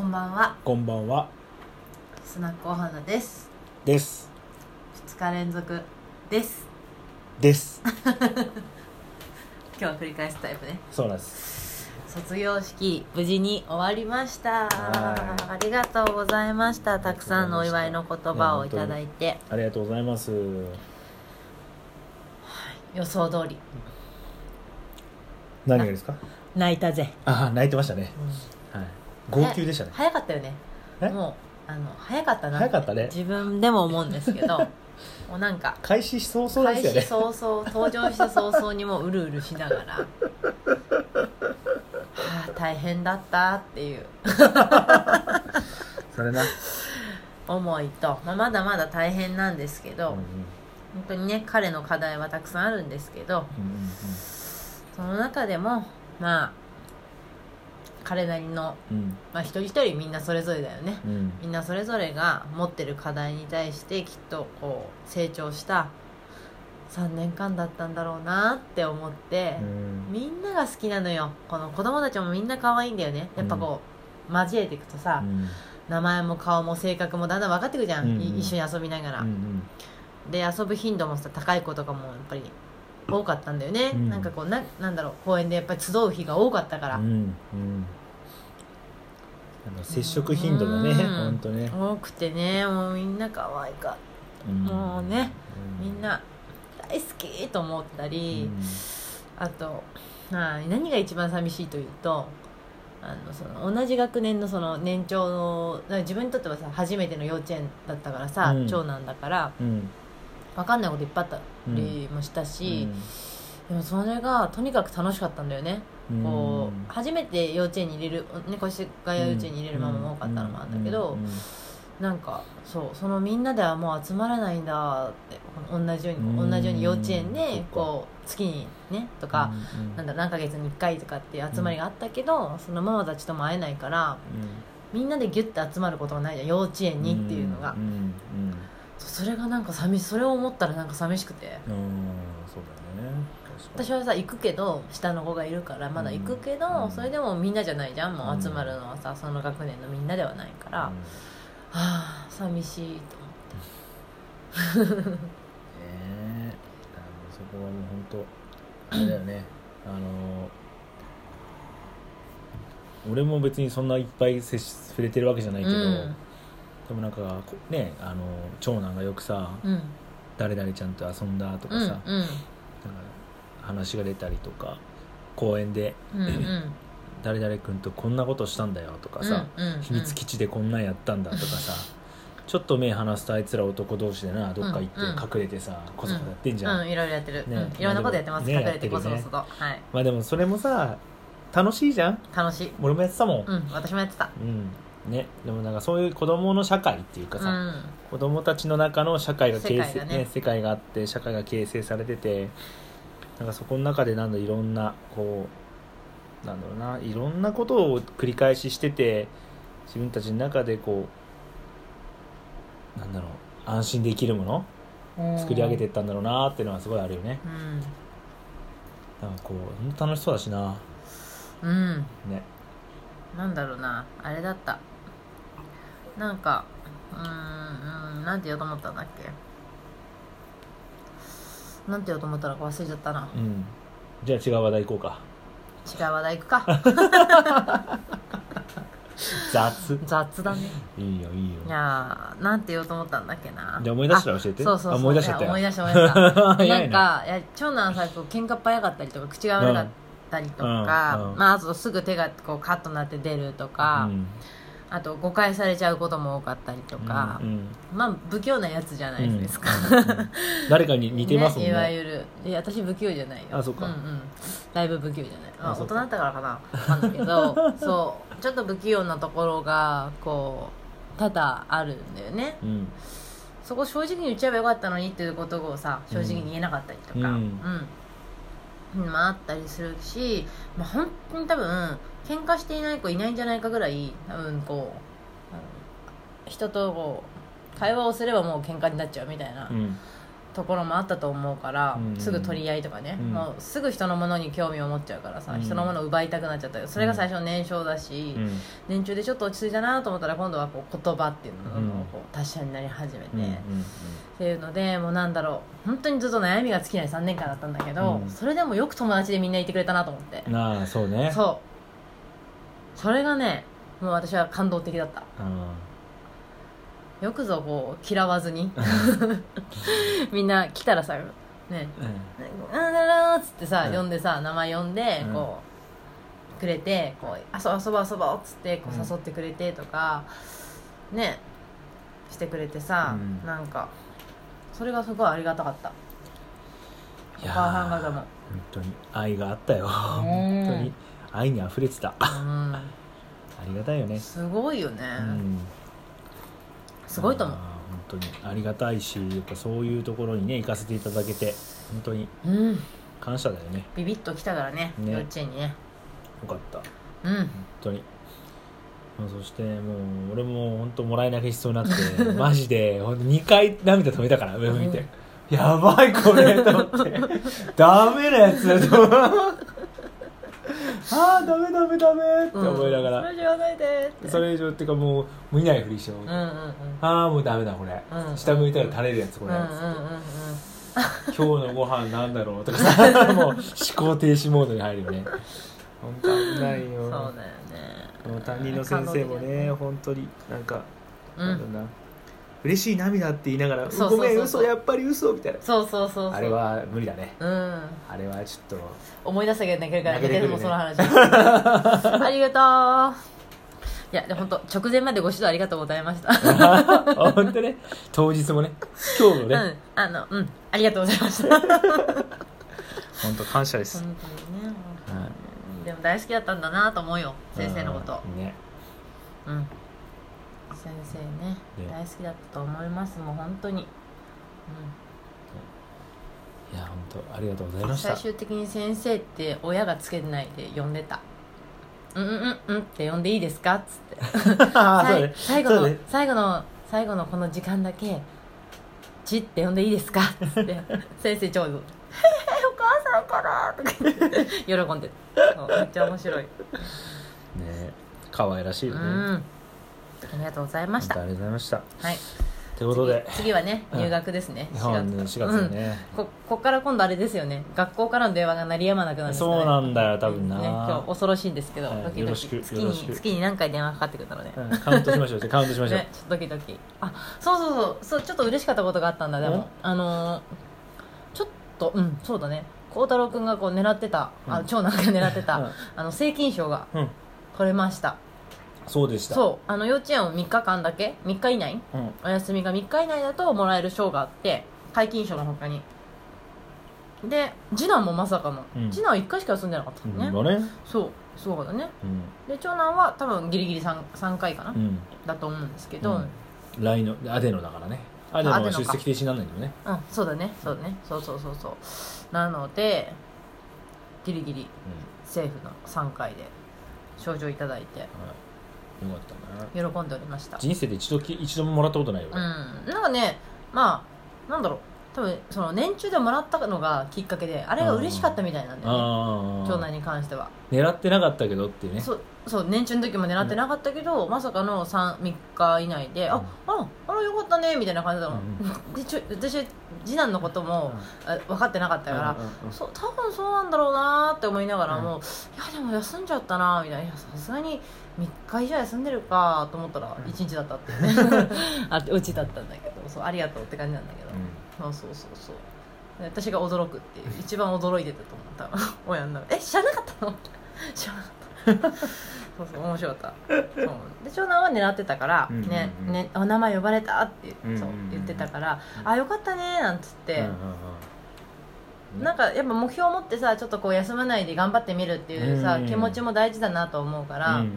こんばんは。こんばんは。スナックお花です。です。2日連続です。です。今日は繰り返すタイプね。そうなんです。卒業式無事に終わりました。はい。ありがとうございました。た。くさんのお祝いの言葉をいただいて。ありがとうございます。予想通り。何がですか？泣いたぜ、ああ泣いてましたね。うん。はい号泣でしたね。早かったよね。え？もうあの早かったな早かったね。自分でも思うんですけど もうなんか開始早々開ですよね。始早々登場した早々にもううるうるしながらはあ大変だったっていう。それな。思いと、まあ、まだまだ大変なんですけど、うんうん。本当にね彼の課題はたくさんあるんですけどうん。その中でもまあ彼なりの、うん。うんまあ、一人一人みんなそれぞれだよね。うん。みんなそれぞれが持ってる課題に対してきっとこう成長した3年間だったんだろうなって思って、うん。みんなが好きなのよ。この子供たちもみんな可愛いんだよね。やっぱこう、交えていくとさ、うん。名前も顔も性格もだんだん分かってくるじゃん、うんうん。い一緒に遊びながら、うん。で遊ぶ頻度もさ高い子とかもやっぱり多かったんだよね、うん。なんかこうななんだろう。公園でやっぱり集う日が多かったから、うん。うんあの接触頻度がねうん。本当ね。多くてねもうみんな可愛かった。もうねみんな大好きと思ったり、あとまあ何が一番寂しいというとあのその同じ学年のその年長の自分にとってはさ初めての幼稚園だったからさ、うん。長男だからうん。分かんないこといっぱいあったりもしたし、でもそれがとにかく楽しかったんだよね、うん。こう初めて幼稚園に入れる猫越谷幼稚園に入れるママも多かったのもあるんだけど、うんなんかそうそのみんなではもう集まらないんだって同じようにうん。同じように幼稚園でか。こう月にねとか、うんなんだ何ヶ月に1回とかっていう集まりがあったけど、そのママたちとも会えないからみんなでギュッて集まることがないじゃん幼稚園にっていうのが、それがなんか寂しそれを思ったらなんか寂しくて。うんうんそうだよね確かに私はさ行くけど下の子がいるからまだ行くけど、うん。それでもみんなじゃないじゃん。もううん。集まるのはさその学年のみんなではないから、はあ寂しいと思って。ねえ。あのそこはもう本当あれだよね。あの俺も別にそんないっぱい接し触れてるわけじゃないけど、うん。でもなんかこねあの長男がよくさうん。誰々ちゃんと遊んだとかうんさ、なんか話が出たりとか公園でうんうん。う ん誰々君とこんなことしたんだよとかさ、うんうんうん。秘密基地でこんなんやったんだとかさ ちょっと目離すとあいつら男同士でなどっか行ってうんうん。隠れてさこそこそやってんじゃん、うん。いろいろやってる、ね。うん。いろんなことやってます、ね隠れてこそこそと、はい。まあでもそれもさ楽しいじゃん。楽しい。俺もやってたもん。うん。私もやってた。うん。ね。でもなんかそういう子供の社会っていうかさ、うん。子供たちの中の社会が形成世界がね。ね世界があって社会が形成されててなんかそこの中でなんだいろんなこうなんだろうないろんなことを繰り返ししてて自分たちの中でこうなんだろう安心できるもの作り上げていったんだろうなっていうのはすごいあるよね。うん。なんかこう本当楽しそうだしな。うん。ね。なんだろうなあれだった。なんかうーんうんなんて言おうと思ったんだっけ？なんて言おうと思ったのか忘れちゃったな。うん。じゃあ違う話題行こうか。違う話題行くか。雑。雑だね。いいよいいよ。いやーなんて言おうと思ったんだっけな。じゃあ思い出したら教えて。あそうそうそう。あ思い出しちゃったよ。や思い出した思い出した。早な。いんなかいや長男さこう喧嘩っ早かったりとか口が悪かったりとか、うん。うん。まあ、あとすぐ手がこうカッとなって出るとか、うんあと誤解されちゃうことも多かったりとかう、んまあ不器用なやつじゃないですか、うん誰かに似てますもんね。いわゆるいや私不器用じゃないよ。あそっか。んうん、だいぶ不器用じゃない、まあ、大人だったからかな。わかんないけど そう。ちょっと不器用なところがこう多々あるんだよね。うん。そこ正直に言っちゃえばよかったのにっていうことをさ正直に言えなかったりとか。うん。うんまああったりするし、まあ、本当に多分喧嘩していない子いないんじゃないかぐらい多分こう人とこう会話をすればもう喧嘩になっちゃうみたいな。ところもあったと思うから、うん。すぐ取り合いとかね、うん。もうすぐ人のものに興味を持っちゃうからさ、うん。人のものを奪いたくなっちゃったよ。それが最初の年少だし、うん。年中でちょっと落ち着いたなと思ったら今度はこう言葉っていうのうんのこう達者になり始めて、っていうのでもうなんだろう。本当にずっと悩みが尽きない3年間だったんだけど、うん。それでもよく友達でみんないてくれたなと思って、うんああそうね。そう。それがねもう私は感動的だった。うんよくぞこう嫌わずに。みんな来たらさね「なんだろう」っつってさ、うん。呼んでさ名前呼んでうん。こう、くれてこう遊遊ぼう遊ぼうっつってこううん。誘ってくれてとか、ねしてくれてさ、うん。なんかそれがすごいありがたかった。お母さん方も。本当に愛があったよ。本当に愛に溢れてた。あうん。りがたいよね。すごいよね、うんすごいと思う。本当に。ありがたいしやっぱそういうところにね行かせていただけて本当にうん。感謝だよね。ビビッと来たからねね。幼稚園にね。よかった。うん。本当に。まあそしてもう俺も本当もらい泣きしそうになって マジで本当2回涙止めたから上向いて、やばいこれと思って。ダメなやつだとああダメダメダメって思いながら、うん。それじゃ言わないでって。それ以上っていうかもう見ないふりしよう、うんうんうん。ああもうダメだこれ、うん。下向いたら垂れるやつこれ、うんうんうんうん。今日のご飯なんだろうとかさもう思考停止モードに入るよね。本当危ないよ。そうだよね。担任の先生もね本当になんか、うん。なんだろうな嬉しい涙って言いながらそうそうそうそう。ごめん嘘やっぱり嘘みたいな。そうそうそうそう。あれは無理だね。うん。あれはちょっ思い出したけど泣けるから泣けるねもうその話。ありがとう。いやで本当直前までご指導ありがとうございました。と 本当ね。当日もね。今日もね、うん。あのうん。ありがとうございました。本 本当感謝です、当にね。はでも大好きだったんだなと思うよ。先生のこと。うん。ね。うん先生ねね。大好きだったと思います。もう本当に、いや本当ありがとうございうん、ました。最終的に先生って親がつけないで呼んでた。うんうんうんうんって呼んでいいですか？っつって。ね。最後の、最後の最後のこの時間だけ「ち」って呼んでいいですか？っつって。先生ちょうど「へ えお母さんから」と か喜んでめっちゃ面白い。ね。可愛らしいうよね、んありがとうございました。ありがとうございました。はい。ということで。次次はねうん入学ですね、そうね4月。だね、うん、ここっから今度あれですよね。学校からの電話が鳴りやまなくなるんですかね。そうなんだよ多分な。ね、今日恐ろしいんですけど、はい。ドキドキ。よろしく月に月に何回電話かかってくるんだろうん。カウントしましょうカウントしましょう、ね、ちょっとドキドキ。あそうそうそう。そうちょっと嬉しかったことがあったんだでうん。もあのーちょっとうんそうだね。孝太郎君がこう狙ってた、あうん。長男が狙ってた、うん。あの青金賞がうん。取れましたそうでした。そうあの幼稚園を3日間だけ3日以内う、ん、お休みが3日以内だともらえる賞があって皆勤賞の他に。で次男もまさかの、うん。次男は1回しか休んでなかったうんのね、だね。そうすごかったね。うん。で長男は多分ギリギリ 3, 3回かな、うん。だと思うんですけど、うん。ラインのアデノだからね。アデノは出席停止になんないんだよね。うん、そうだね。そうだね。そうそうそうそう。なのでギリギリ政府の3回で賞状いただいて。うんはい、よかったな喜んでおりました。人生で一度き一度ももらったことないよ、うん。なんかねまあなんだろう。多分その年中でもらったのがきっかけであれが嬉しかったみたいなんだよね。ああ長男に関しては。狙ってなかったけどっていうね。そうそう年中の時も狙ってなかったけど、まさかの 3, 3日以内で、あうん。ああらよかったねみたいな感じだもん、うん。でちょ私次男のことも、あ分かってなかったから、うんうんうんそう多分そうなんだろうなって思いながらも、うん。いやでも休んじゃったなみたいな。さすがに3日以上休んでるかと思ったらうん。1日だったっていうね。あうちだったんだけど。そうありがとうって感じなんだけど、そうそうそうそう。で私が驚くっていう一番驚いてたと思う。多分親のえ知らなかったの？知らなかった。そうそう面白かった。そう。で長男は狙ってたから、ねねお名前呼ばれたってそう言ってたから、あよかったねなんつって、うんうんうんなんかやっぱ目標を持ってさちょっとこう休まないで頑張ってみるっていうさ、うん。気持ちも大事だなと思うから、うんうん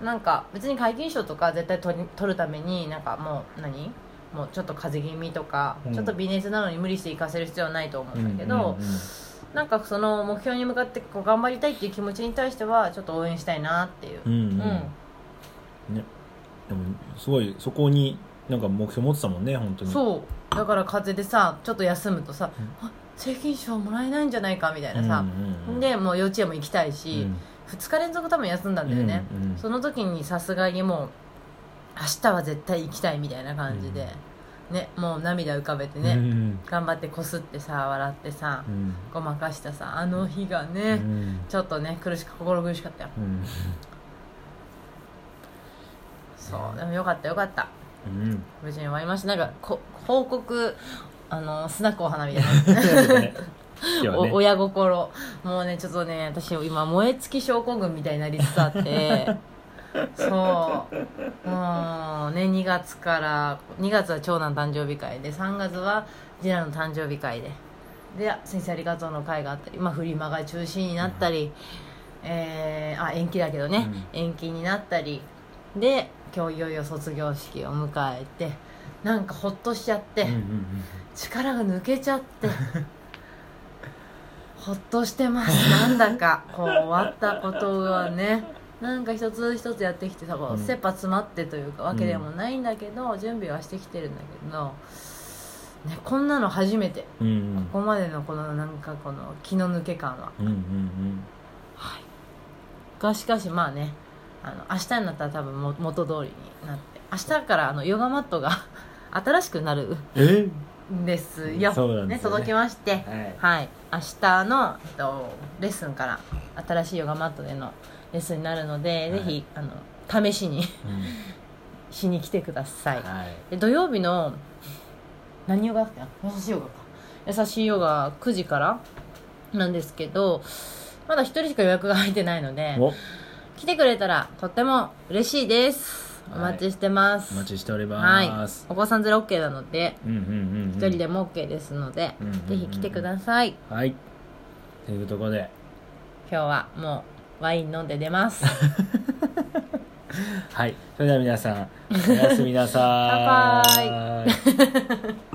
うん。なんか別に皆勤賞とか絶対取り取るためになんかもう何？もうちょっと風邪気味とか、うん。ちょっと微熱なのに無理して行かせる必要はないと思うんだけど、うんうんうん。なんかその目標に向かってこう頑張りたいっていう気持ちに対してはちょっと応援したいなっていう、うんうん。うん。ね、でもすごいそこになんか目標持ってたもんね本当に。そう。だから風邪でさちょっと休むとさ、うんあ正金賞もらえないんじゃないかみたいなさ、うんうんうん。でもう幼稚園も行きたいし、2日連続多分休んだんだよね、うんうんその時にさすがにもう明日は絶対行きたいみたいな感じで、ねもう涙浮かべてね、うん。頑張ってこすってさ笑ってさうん。ごまかしたさあの日がね、うん。ちょっとね苦しく心苦しかったよ。うん。そうでもよかったよかった。うん。無事に終わりました。なんかこ報告あのスナックお花みたいな。ね。今日はね。お親心。もうねちょっとね私今燃え尽き症候群みたいになりつつあって。そう。もうね2月から2月は長男誕生日会で3月は次男の誕生日会で。で先生ありがとうの会があったり、まあ、フリマが中止になったり、えーあ延期だけどね、延期になったり。で今日いよいよ卒業式を迎えてなんかほっとしちゃって、うんうんうん力が抜けちゃってほっとしてます。なんだかこう終わったことがね。なんか一つ一つやってきてさこううん。切羽詰まってというかわけでもないんだけど、準備はしてきてるんだけど、ね、こんなの初めて。うんうん。ここまでのこのなんかこの気の抜け感は。うんうん。はい。がしかしまあねあの明日になったら多分も元通りになって明日からあのヨガマットが新しくなるえ？んですよそうなんですよね。届きまして。はい。はい。明日の、えっと、レッスンから新しいヨガマットでのレッスンになるので、はい。ぜひあの試しにうん。しに来てください、はい。で土曜日の何ヨガだっけな優しいヨガか。優しいヨガ9時からなんですけどまだ1人しか予約が入ってないのでお。来てくれたらとっても嬉しいですお待ちしてます、お待ちしておりはい。ますお子さん連れ OK なのでうんうんうんうん。1人でも OK ですので、うんうんうんぜひ来てください。はい。というところで。今日はもうワイン飲んで出ます。はい。それでは皆さんおやすみなさバイバーい